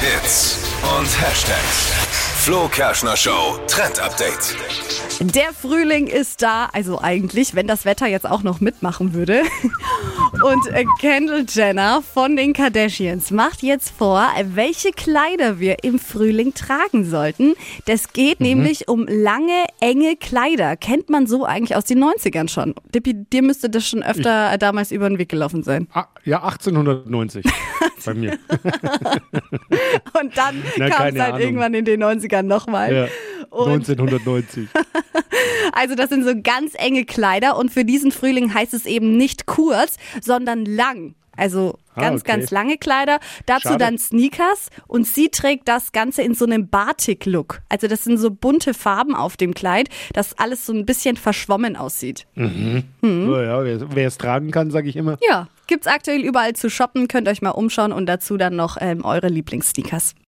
Hits und Hashtags. Flo Kerschner Show Trend Update. Der Frühling ist da, also eigentlich, wenn das Wetter jetzt auch noch mitmachen würde. Und äh, Kendall Jenner von den Kardashians macht jetzt vor, welche Kleider wir im Frühling tragen sollten. Das geht nämlich um lange, enge Kleider. Kennt man so eigentlich aus den 90ern schon. Dippi, dir müsste das schon öfter damals über den Weg gelaufen sein. Ah, ja, 1890 bei mir. Und dann kam es halt Ahnung. irgendwann in den 90ern nochmal. Ja, 1990. Also das sind so ganz enge Kleider und für diesen Frühling heißt es eben nicht kurz, sondern lang. Also Ah, ganz, okay. ganz lange Kleider. Dazu Schade. dann Sneakers und sie trägt das Ganze in so einem Batik-Look. Also das sind so bunte Farben auf dem Kleid, dass alles so ein bisschen verschwommen aussieht. So, ja, wer wer es tragen kann, sage ich immer. Ja, gibt's aktuell überall zu shoppen, könnt euch mal umschauen und dazu dann noch ähm, eure Lieblingssneakers.